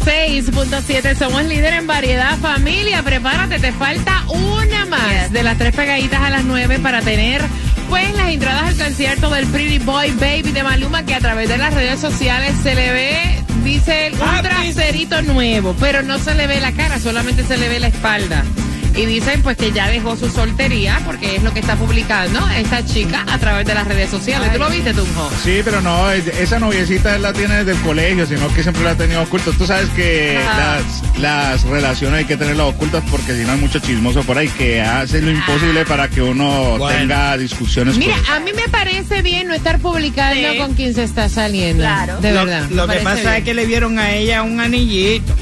6.7. Somos líder en variedad. Familia, prepárate. Te falta una más de las tres pegaditas a las nueve para tener pues las entradas al concierto del Pretty Boy Baby de Maluma que a través de las redes sociales se le ve, dice, un traserito nuevo, pero no se le ve la cara, solamente se le ve la espalda. Y dicen pues que ya dejó su soltería porque es lo que está publicando esta chica a través de las redes sociales. ¿Tú lo viste, Tunjo? Sí, pero no, es- esa noviecita él la tiene desde el colegio, sino que siempre la ha tenido oculta. Tú sabes que las, las relaciones hay que tenerlas ocultas porque si no hay mucho chismoso por ahí que hace lo imposible para que uno Bueno. tenga discusiones. Mira, con- a mí me parece bien no estar publicando Sí. con quién se está saliendo. Claro. De Lo, verdad. lo que pasa bien. es que le vieron a ella un anillito.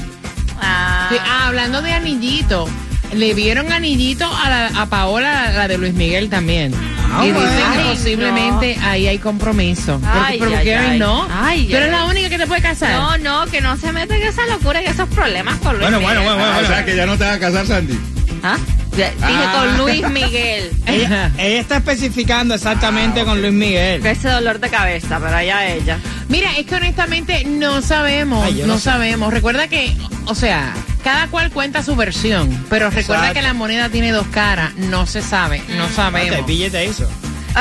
Ah, Sí, ah, hablando de anillito, le vieron anillito a, la- a Paola, la de Luis Miguel también. Ah, y dicen bueno. que Ay, posiblemente ahí hay compromiso. Porque, Ay, pero ay, Kevin, ay. no. Ay, Tú eres ay. la única que te puede casar. No, no, que no se mete en esa locura y esos problemas con Luis Bueno, Miguel. bueno, bueno, Ah, o sea que ya no te vas a casar, Sandy. ¿Ah? Dije Ah. con Luis Miguel. Ella, ella está especificando exactamente con Luis Miguel. Que ese dolor de cabeza, pero allá ella. Mira, es que honestamente no sabemos, Ay, no, no sé. sabemos. Recuerda que, o sea, cada cual cuenta su versión, pero recuerda Exacto. que la moneda tiene dos caras, no se sabe, no ¿Qué sabemos. billete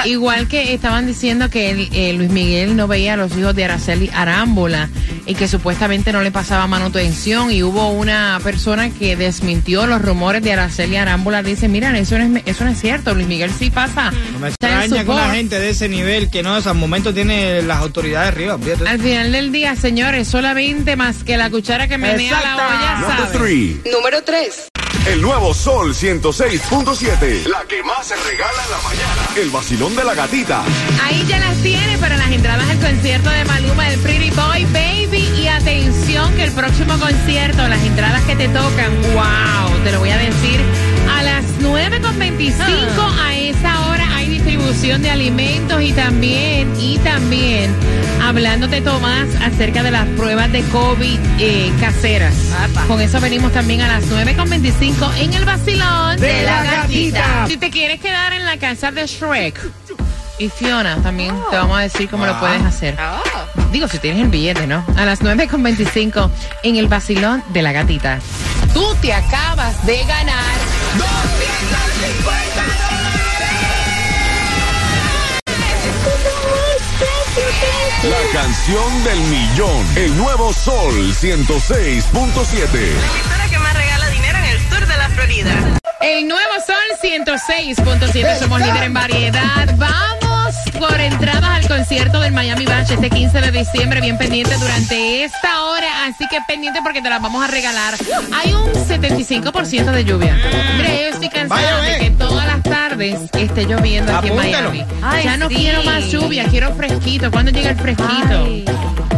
hizo? Igual que estaban diciendo que el- eh, Luis Miguel no veía a los hijos de Araceli Arámbula y que supuestamente no le pasaba manutención y hubo una persona que desmintió los rumores de Araceli Arámbula. Dice, mira, eso no es, eso no es cierto, Luis Miguel sí pasa. No me extraña que una support". gente de ese nivel que no, al momento tiene las autoridades arriba. fíjate. Al final del día, señores, solamente más que la cuchara que menea la olla, Number ¿sabe? three. Número 3. El nuevo Sol 106.7. La que más se regala en la mañana. El vacilón de la gatita. Ahí ya las tiene para las entradas al concierto de Maluma, el Pretty Boy Baby. Y atención que el próximo concierto, las entradas que te tocan, wow, te lo voy a decir, a las 9.25 a esa hora distribución de alimentos y también, y también, hablándote Tomás acerca de las pruebas de COVID eh, caseras. Apa. Con eso venimos también a las 9.25 en el vacilón De la gatita. Si te quieres quedar en la casa de Shrek y Fiona, también te vamos a decir cómo lo puedes hacer. Oh. Digo, si tienes el billete, ¿no? A las 9.25 en el vacilón de la gatita. Tú te acabas de ganar. La canción del millón. El nuevo Sol 106.7. emisora que más regala dinero en el sur de la Florida. El nuevo Sol 106.7, somos líder en variedad. Vamos por entradas al concierto del Miami Bash este 15 de diciembre, bien pendiente durante esta hora, así que pendiente porque te las vamos a regalar. Hay un 75% de lluvia. Mira, yo estoy cansada de que todas tardes esté lloviendo aquí en. Miami. Ay, ya no sí. quiero más lluvia, quiero fresquito. ¿Cuándo llega el fresquito? Ay.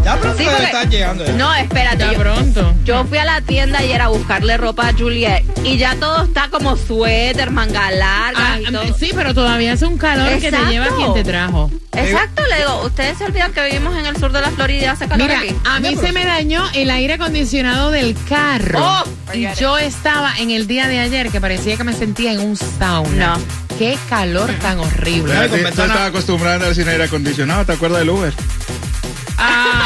Ya pronto Sí, porque- llegando. No, espérate. Ya yo- pronto. Yo fui a la tienda ayer a buscarle ropa a Juliet y ya todo está como suéter, manga larga Ah, y todo. sí, pero todavía hace un calor que te lleva quien te trajo. Exacto, le digo, ustedes se olvidan que vivimos en el sur de la Florida y hace calor Mira, aquí. a mí se me dañó el aire acondicionado del carro. Oh, y yo estaba en el día de ayer que parecía que me sentía en un sauna. No. Qué calor tan horrible. A tú estabas acostumbrada sin aire acondicionado, ¿te acuerdas del Uber? Ah.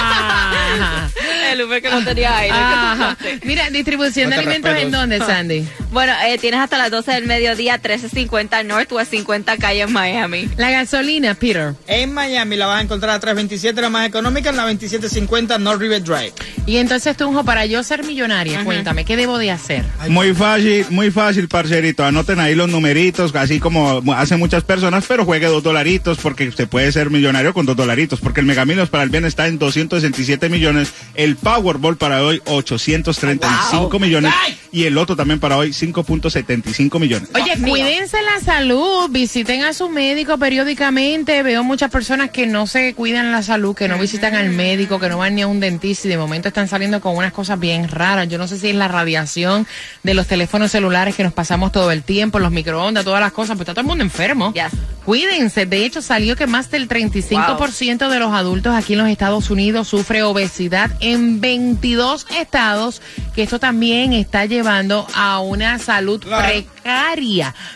El Que no tenía aire. Ajá. Mira, distribución de alimentos en dónde, Sandy? Bueno, eh, tienes hasta las 12 del mediodía, 1350 Northwest 50 calle en Miami. La gasolina, Peter. En Miami la vas a encontrar a 327, la más económica, en la 2750 North River Drive. Y entonces, Tunjo, para yo ser millonaria, cuéntame, ¿qué debo de hacer? Muy fácil, muy fácil, parcerito. Anoten ahí los numeritos, así como hacen muchas personas, pero juegue dos dolaritos porque usted puede ser millonario con dos dolaritos. Porque el Megaminos para el bien está en 267 millones, el Powerball para hoy 835 millones y el loto también para hoy 5.75 millones. Oye, cuídense la salud, visiten a su médico periódicamente. Veo muchas personas que no se cuidan la salud, que no visitan al médico, que no van ni a un dentista y de momento están saliendo con unas cosas bien raras. Yo no sé si es la radiación de los teléfonos celulares que nos pasamos todo el tiempo, los microondas, todas las cosas, pues está todo el mundo enfermo. Yes. Cuídense. De hecho, salió que más del 35% de los adultos aquí en los Estados Unidos sufre obesidad en 22 estados, que esto también está llevando a una salud Claro.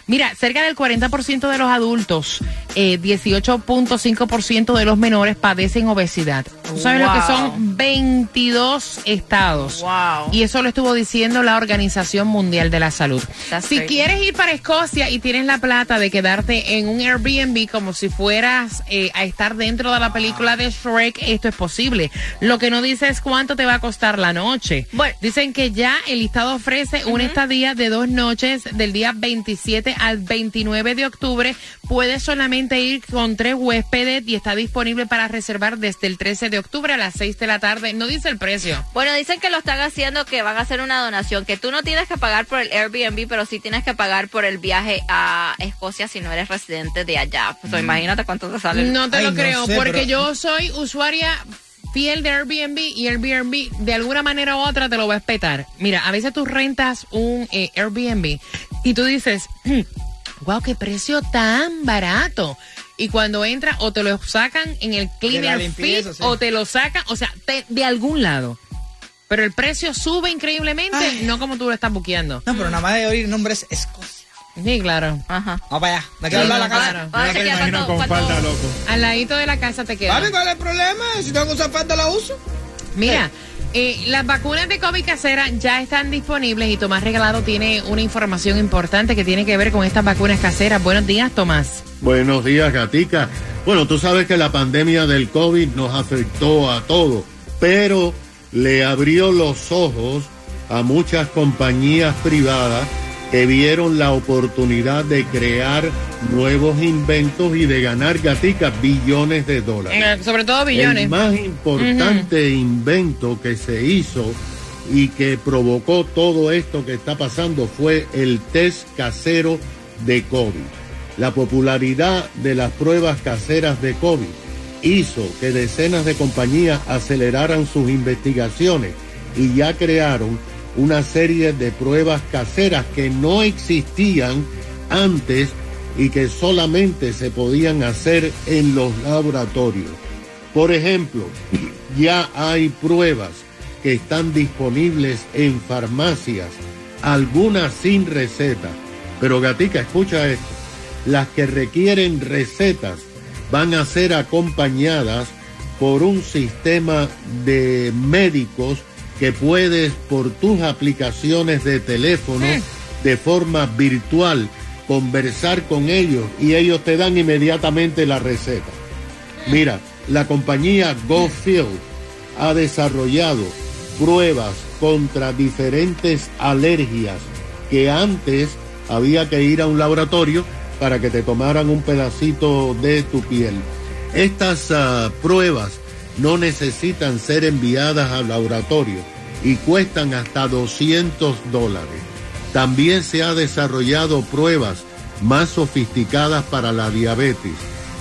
Mira, cerca del 40% de los adultos, eh, 18.5% de los menores padecen obesidad. ¿Tú sabes lo que son 22 estados? Wow. Y eso lo estuvo diciendo la Organización Mundial de la Salud. That's si crazy. quieres ir para Escocia y tienes la plata de quedarte en un Airbnb como si fueras eh, a estar dentro de la película de Shrek, esto es posible. Lo que no dice es cuánto te va a costar la noche. Bueno. Dicen que ya el listado ofrece una estadía de dos noches del día 27 al 29 de octubre. Puedes solamente ir con tres huéspedes y está disponible para reservar desde el 13 de octubre a las 6 de la tarde. No dice el precio. Bueno, dicen que lo están haciendo, que van a hacer una donación, que tú no tienes que pagar por el Airbnb, pero sí tienes que pagar por el viaje a Escocia si no eres residente de allá. Pues imagínate cuánto te sale. No te Ay, lo no creo, sé, porque pero- yo soy usuaria fiel de Airbnb y Airbnb de alguna manera u otra te lo va a espetar. Mira, a veces tú rentas un eh, Airbnb y tú dices, wow, qué precio tan barato. Y cuando entra o te lo sacan en el cleaner limpieza, sí. o te lo sacan, o sea, te- de algún lado. Pero el precio sube increíblemente, Ay. no como tú lo estás buqueando. No, pero nada más de oír nombres Escocia. Sí, claro. Ajá. Vamos para allá. ¿De qué hablar la no, casa? claro. Vamos me chequear imagino con falda, loco. Al ladito de la casa te queda. ¿cuál es el problema? Si tengo que usar falda, la uso. Mira, las vacunas de COVID casera ya están disponibles y Tomás Regalado tiene una información importante que tiene que ver con estas vacunas caseras. Buenos días, Tomás. Buenos días, Gatica. Bueno, tú sabes que la pandemia del COVID nos afectó a todos, pero le abrió los ojos a muchas compañías privadas que vieron la oportunidad de crear nuevos inventos y de ganar, Gatica, billones de dólares. Eh, sobre todo billones. El más importante invento que se hizo y que provocó todo esto que está pasando fue el test casero de COVID. La popularidad de las pruebas caseras de COVID hizo que decenas de compañías aceleraran sus investigaciones y ya crearon una serie de pruebas caseras que no existían antes y que solamente se podían hacer en los laboratorios. Por ejemplo, ya hay pruebas que están disponibles en farmacias, algunas sin receta. Pero Gatica, escucha esto. Las que requieren recetas van a ser acompañadas por un sistema de médicos que puedes por tus aplicaciones de teléfono de forma virtual conversar con ellos y ellos te dan inmediatamente la receta. Mira, la compañía GoField ha desarrollado pruebas contra diferentes alergias que antes había que ir a un laboratorio para que te tomaran un pedacito de tu piel. Estas ah, pruebas no necesitan ser enviadas al laboratorio y cuestan hasta 200 dólares. También se ha desarrollado pruebas más sofisticadas para la diabetes,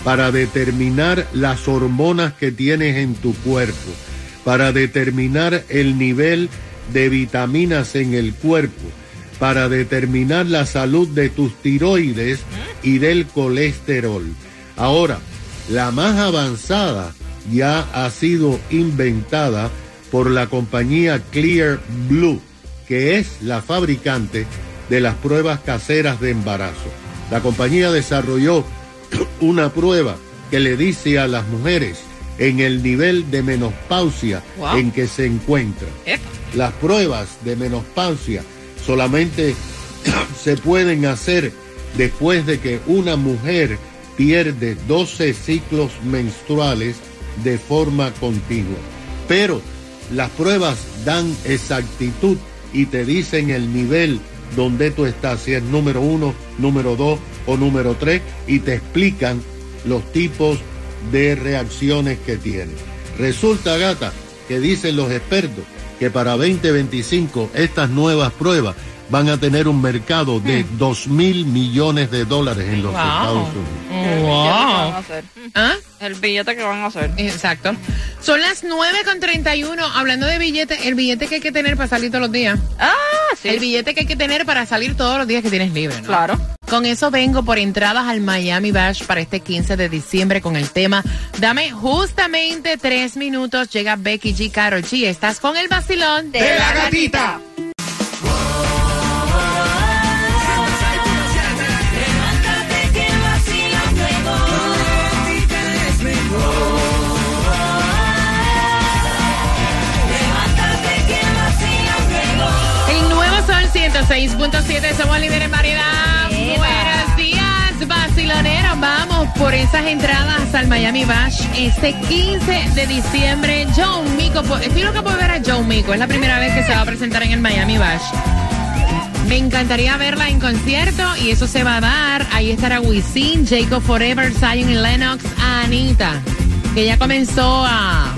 para determinar las hormonas que tienes en tu cuerpo, para determinar el nivel de vitaminas en el cuerpo, para determinar la salud de tus tiroides y del colesterol. Ahora, la más avanzada ya ha sido inventada por la compañía Clear Blue, que es la fabricante de las pruebas caseras de embarazo. La compañía desarrolló una prueba que le dice a las mujeres en el nivel de menopausia Wow. en que se encuentran. Las pruebas de menopausia solamente se pueden hacer después de que una mujer pierde 12 ciclos menstruales de forma continua. Pero las pruebas dan exactitud y te dicen el nivel donde tú estás, si es número uno, número dos o número tres, y te explican los tipos de reacciones que tienes. Resulta, gata, que dicen los expertos que para 2025 estas nuevas pruebas van a tener un mercado de 2 mil millones de dólares en los Wow. Estados Unidos. Wow. ¿Ah? El billete que van a hacer. Exacto. Son las 9 con 31. Hablando de billete, el billete que hay que tener para salir todos los días. Ah, sí. El billete que hay que tener para salir todos los días que tienes libre, ¿no? Claro. Con eso vengo por entradas al Miami Bash para este 15 de diciembre con el tema Dame justamente tres minutos. Llega Becky G. Carol G. Estás con el vacilón De la gatita. El 106.7. Somos líderes en variedad. Buenos días, vaciloneros. Vamos por esas entradas al Miami Bash este 15 de diciembre. John Mico. Estoy loca por ver a John Mico. Es la primera vez que se va a presentar en el Miami Bash. Me encantaría verla en concierto y eso se va a dar. Ahí estará Wisin, Jacob Forever, Zion y Lennox, Anita, que ya comenzó a,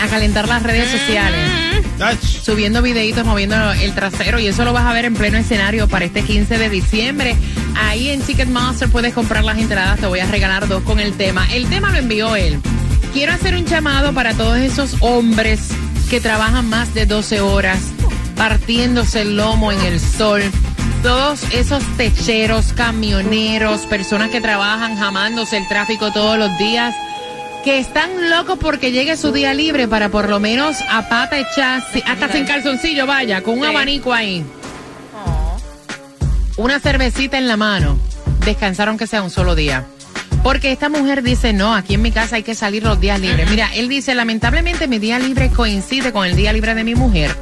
a calentar las redes sociales Ach, subiendo videitos, moviendo el trasero y eso lo vas a ver en pleno escenario para este 15 de diciembre. Ahí en Ticketmaster puedes comprar las entradas, te voy a regalar dos con el tema. El tema lo envió él. Quiero hacer un llamado para todos esos hombres que trabajan más de 12 horas, partiéndose el lomo en el sol. Todos esos techeros, camioneros, personas que trabajan jamándose el tráfico todos los días que están locos porque llegue su día libre para por lo menos a pata echar, hasta sin calzoncillo, vaya, con un Sí. abanico ahí. Una cervecita en la mano. Descansaron que sea un solo día. Porque esta mujer dice, no, aquí en mi casa hay que salir los días libres. Mira, él dice, lamentablemente mi día libre coincide con el día libre de mi mujer.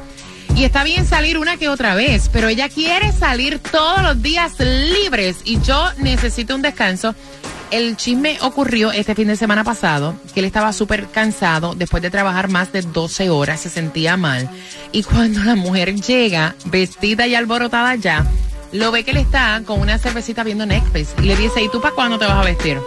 Y está bien salir una que otra vez, pero ella quiere salir todos los días libres y yo necesito un descanso. El chisme ocurrió este fin de semana pasado, que él estaba súper cansado después de trabajar más de 12 horas, se sentía mal. Y cuando la mujer llega, vestida y alborotada ya, lo ve que él está con una cervecita viendo Netflix y le dice, ¿y tú para cuándo te vas a vestir?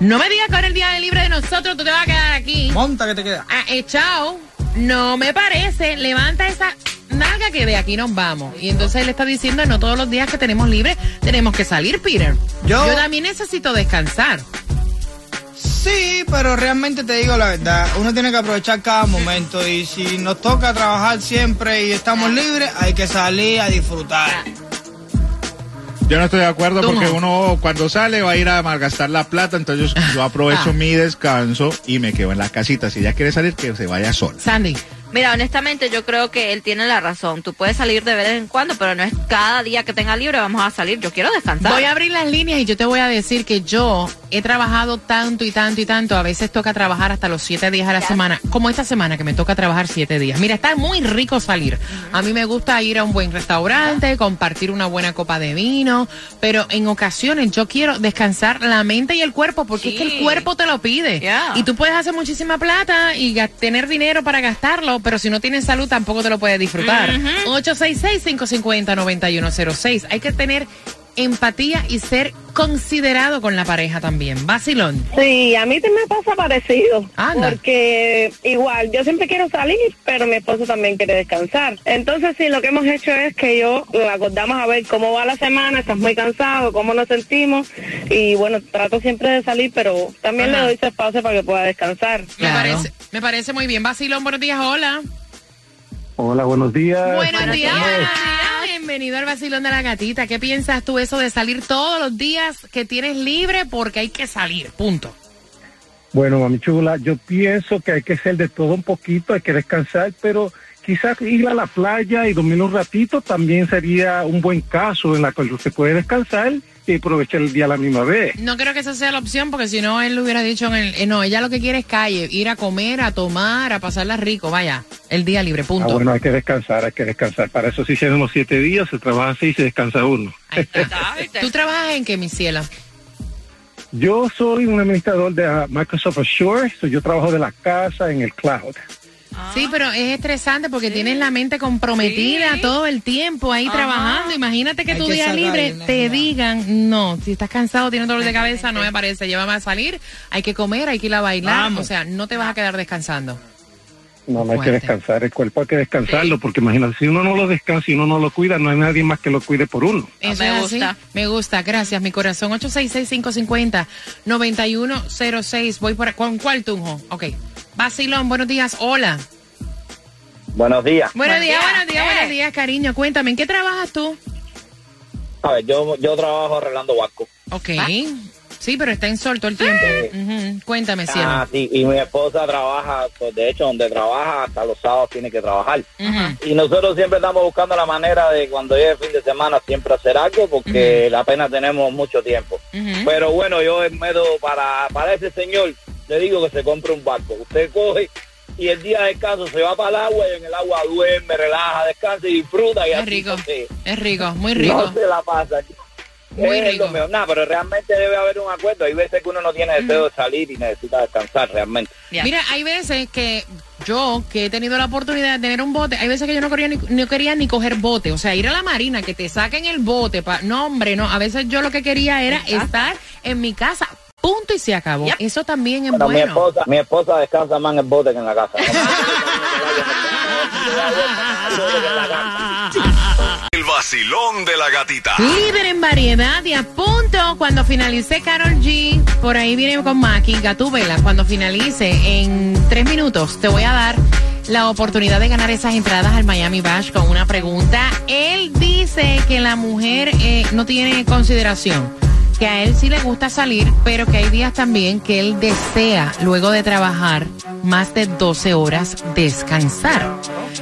No me digas que ahora el día de libre de nosotros tú te vas a quedar aquí. monta que te queda. Ah, eh, chao. No me parece. Levanta esa nalga que de aquí nos vamos. Y entonces él está diciendo, no todos los días que tenemos libre tenemos que salir, Peter. Yo- también necesito descansar. Sí, pero realmente te digo la verdad, uno tiene que aprovechar cada momento y si nos toca trabajar siempre y estamos libres, hay que salir a disfrutar. Yo no estoy de acuerdo ¿Cómo? porque uno cuando sale va a ir a malgastar la plata, entonces yo aprovecho Ah. mi descanso y me quedo en la casita. Si ella quiere salir, que se vaya sola. Sandy. Mira, honestamente yo creo que él tiene la razón. Tú puedes salir de vez en cuando, pero no es cada día que tenga libre vamos a salir. Yo quiero descansar. Voy a abrir las líneas y yo te voy a decir que yo he trabajado tanto y tanto y tanto. A veces toca trabajar hasta los siete días a la Ya. semana. Como esta semana que me toca trabajar siete días. Mira, está muy rico salir. A mí me gusta ir a un buen restaurante, compartir una buena copa de vino. Pero en ocasiones yo quiero descansar la mente y el cuerpo porque es que el cuerpo te lo pide. Y tú puedes hacer muchísima plata y tener dinero para gastarlo, pero si no tienes salud tampoco te lo puedes disfrutar. 866-550-9106. Hay que tener empatía y ser considerado con la pareja también. Vacilón. Sí, a mí te me pasa parecido. Anda. Porque igual, yo siempre quiero salir, pero mi esposo también quiere descansar. Entonces, sí, lo que hemos hecho es que yo lo acordamos a ver cómo va la semana, estás muy cansado, cómo nos sentimos. Y bueno, trato siempre de salir, pero también Ajá. le doy ese espacio para que pueda descansar. Me, Claro. parece, me parece muy bien. Vacilón, buenos días, hola. Hola, buenos días. Buenos Buenos días. días. Bienvenido al Vacilón de la Gatita. ¿Qué piensas tú eso de salir todos los días que tienes libre porque hay que salir? Punto. Bueno, mami chula, yo pienso que hay que ser de todo un poquito, hay que descansar, pero quizás ir a la playa y dormir un ratito también sería un buen caso en la cual usted puede descansar y aprovechar el día a la misma vez. No creo que esa sea la opción porque si no, él lo hubiera dicho en el... eh, no, ella lo que quiere es calle, ir a comer, a tomar, a pasarla rico, vaya, el día libre, Ah, punto. bueno, hay que descansar, hay que descansar. Para eso se hicieron los siete días, se trabaja así y se descansa uno. Ahí está. Ah, ¿viste? ¿Tú trabajas en qué, mi ciela? Yo soy un administrador de ah, Microsoft Azure, so yo trabajo de la casa en el cloud. Sí, pero es estresante porque tienes la mente comprometida Sí. todo el tiempo ahí Ajá. trabajando. Imagínate que Hay tu que día libre te digan, no, si estás cansado, tienes dolor de cabeza, no me parece, llévame a salir, hay que comer, hay que ir a bailar, Vamos. o sea, no te vas a quedar descansando. No, no hay que descansar, el cuerpo hay que descansarlo, porque imagínate, si uno no lo descansa y uno no lo cuida, no hay nadie más que lo cuide por uno. Eso me gusta. así. Me gusta, gracias, mi corazón. 866-550-9106. Voy por. ¿Con cuál tunjo? Ok. Basilón, buenos días. Hola. Buenos días. Buenos Buen días, día. buenos días, Eh. buenos días, cariño. Cuéntame, ¿en qué trabajas tú? A ver, yo, yo trabajo arreglando barcos. Ok. Sí, pero está en sol todo el tiempo. Ujú. Cuéntame, cielo. Ah, sí, y mi esposa trabaja, pues de hecho, donde trabaja, hasta los sábados tiene que trabajar. Ujú. Y nosotros siempre estamos buscando la manera de cuando llegue el fin de semana siempre hacer algo porque apenas tenemos mucho tiempo. Pero bueno, yo en medio para, para ese señor le digo que se compre un barco. Usted coge y el día de descanso se va para el agua y en el agua duerme, relaja, descansa y disfruta y Es así rico. se- Es rico, muy rico. No se la pasa. Muy es rico. Nada, pero realmente debe haber un acuerdo. Hay veces que uno no tiene deseo de salir y necesita descansar realmente. Mira, hay veces que yo, que he tenido la oportunidad de tener un bote, hay veces que yo no quería ni, no quería ni coger bote. O sea, ir a la marina, que te saquen el bote. Pa, no, hombre, no. A veces yo lo que quería era estar en mi casa. Punto y se acabó. Yep. Eso también es Bueno, mi bueno. esposa, mi esposa descansa más en el bote que en la casa. El vacilón de la gatita. Líder en variedad y a punto cuando finalice Carol G. Por ahí viene con Maki, Gatúbela. Cuando finalice en tres minutos, te voy a dar la oportunidad de ganar esas entradas al Miami Bash con una pregunta. Él dice que la mujer eh, no tiene consideración. Que a él sí le gusta salir, pero que hay días también que él desea, luego de trabajar más de 12 horas, descansar.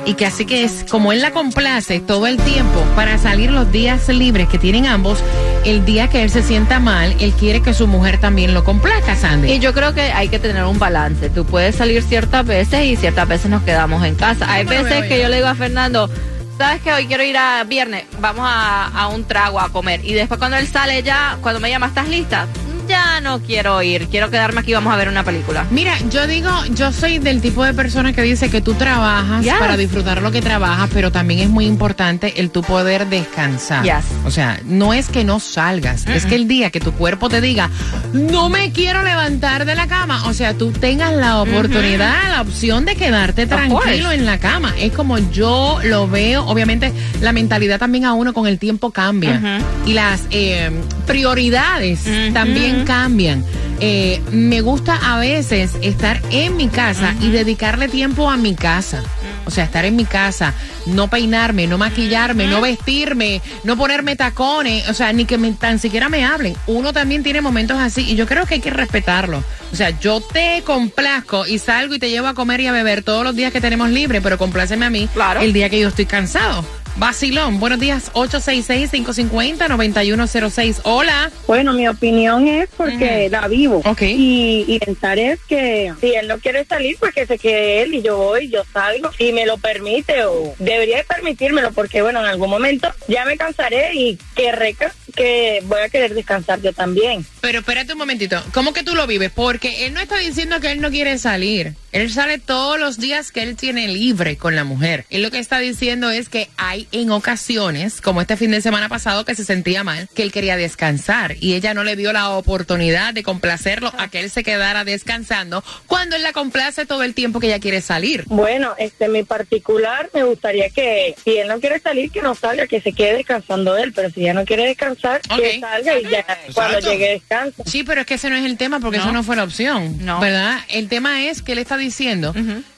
Y que así que es como él la complace todo el tiempo para salir los días libres que tienen ambos, el día que él se sienta mal, él quiere que su mujer también lo complazca, Sandy. Y yo creo que hay que tener un balance. Tú puedes salir ciertas veces y ciertas veces nos quedamos en casa. Hay veces que yo le digo a Fernando, ¿sabes que Hoy quiero ir a viernes, vamos a, a un trago a comer. Y después cuando él sale ya, cuando me llama, ¿estás lista? Ya no quiero ir, quiero quedarme aquí, vamos a ver una película. Mira, yo digo, yo soy del tipo de persona que dice que tú trabajas Yes. para disfrutar lo que trabajas, pero también es muy importante el tu poder descansar. Yes. O sea, no es que no salgas, es que el día que tu cuerpo te diga, no me quiero levantar de la cama, o sea, tú tengas la oportunidad, la opción de quedarte tranquilo en la cama. Es como yo lo veo, obviamente la mentalidad también a uno con el tiempo cambia y las eh, prioridades también cambian. Eh, me gusta a veces estar en mi casa y dedicarle tiempo a mi casa. O sea, estar en mi casa, no peinarme, no maquillarme, no vestirme, no ponerme tacones, o sea, ni que me- tan siquiera me hablen. Uno también tiene momentos así y yo creo que hay que respetarlo. O sea, yo te complazco y salgo y te llevo a comer y a beber todos los días que tenemos libre, pero compláceme a mí Claro. el día que yo estoy cansado. Vacilón, buenos días, 866-550-9106. Hola. Bueno, mi opinión es porque la vivo. Ok. Y, y pensar es que si él no quiere salir, pues que se quede él y yo voy, yo salgo y me lo permite o debería de permitírmelo porque, bueno, en algún momento ya me cansaré y querré que, que voy a querer descansar yo también. Pero espérate un momentito, ¿cómo que tú lo vives? Porque él no está diciendo que él no quiere salir. Él sale todos los días que él tiene libre con la mujer. Él lo que está diciendo es que hay en ocasiones, como este fin de semana pasado, que se sentía mal, que él quería descansar y ella no le dio la oportunidad de complacerlo a que él se quedara descansando cuando él la complace todo el tiempo que ella quiere salir. Bueno, este, mi particular me gustaría que si él no quiere salir, que no salga, que se quede descansando él, pero si ya no quiere descansar, que salga y ya cuando llegue descansa. Sí, pero es que ese no es el tema porque eso no fue la opción, No. ¿verdad? El tema es que él está diciendo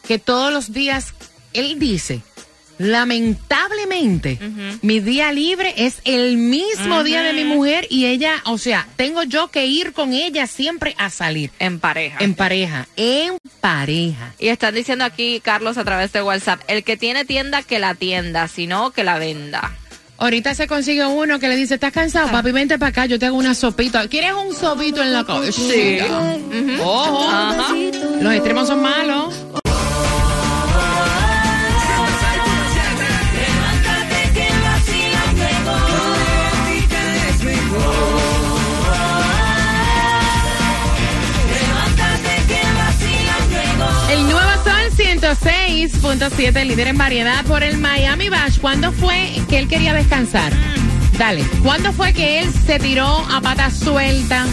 que todos los días, él dice, lamentablemente, mi día libre es el mismo día de mi mujer y ella, o sea, tengo yo que ir con ella siempre a salir. En pareja. En pareja, en pareja. Y están diciendo aquí, Carlos, a través de WhatsApp, el que tiene tienda, que la tienda, si no, que la venda. Ahorita se consigue uno que le dice, ¿estás cansado? Papi, vente para acá, yo te hago una sopita. ¿Quieres un sopito en la cabeza? Sí. Ojo. Los extremos son malos. 106.7, líder en variedad por el Miami Bash. ¿Cuándo fue que él quería descansar? Dale. ¿Cuándo fue que él se tiró a pata suelta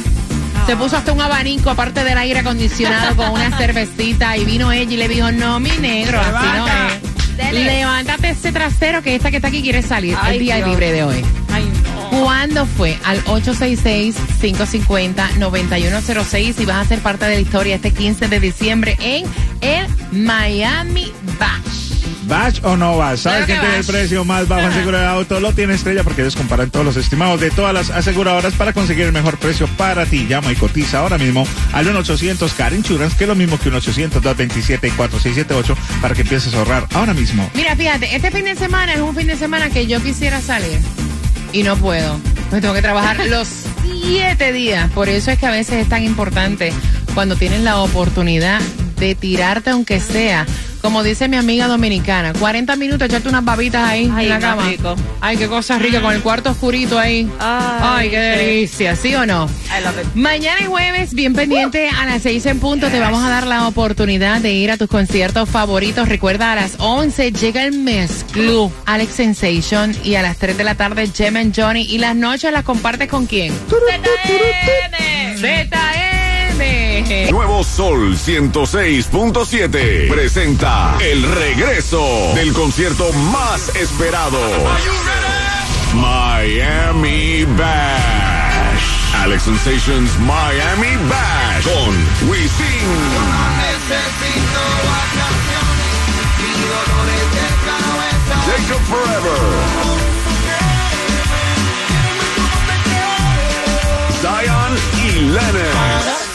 Se puso hasta un abanico aparte del aire acondicionado con una cervecita y vino ella y le dijo, no, mi negro, así no es. Dele. Levántate ese trasero que esta que está aquí quiere salir Ay, el día Dios. libre de hoy. Ay. ¿Cuándo fue? Al 866-550-9106 y vas a ser parte de la historia este 15 de diciembre en el Miami Bash. ¿Bash o no Bash? ¿Sabes Claro quién tiene el precio más bajo en seguro de auto? Lo tiene Estrella porque ellos comparan todos los estimados de todas las aseguradoras para conseguir el mejor precio para ti. Llama y cotiza ahora mismo al 1-800 Car Insurance, que es lo mismo que un 800-227-4678 para que empieces a ahorrar ahora mismo. Mira, fíjate, este fin de semana es un fin de semana que yo quisiera salir y no puedo. Pues tengo que trabajar los siete días. Por eso es que a veces es tan importante cuando tienes la oportunidad de tirarte aunque sea. Como dice mi amiga dominicana, 40 minutos echarte unas babitas ahí Ay, en la cama. rico. Ay, qué cosa rica, con el cuarto oscurito ahí. Ay, qué delicia, ¿sí o no? I love it. Mañana y jueves, bien pendiente, a las 6 en punto, te vamos a dar la oportunidad de ir a tus conciertos favoritos. Recuerda, a las 11 llega el Mes Club, Alex Sensation, y a las 3 de la tarde, Gem and Johnny. Y las noches las compartes con quién? ZN. ZM. Nuevo Sol 106.7 presenta el regreso del concierto más esperado. Miami Bash. Alex Sensations Miami Bash con Wisin. Jacob Forever. Zion y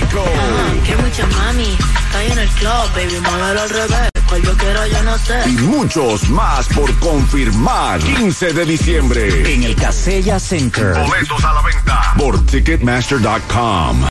Miko. Que mucha mami, está en el club, baby, al revés. Cual yo quiero, yo no sé. Y muchos más por confirmar. 15 de diciembre. En el Casella Center. Boletos a la venta por Ticketmaster.com.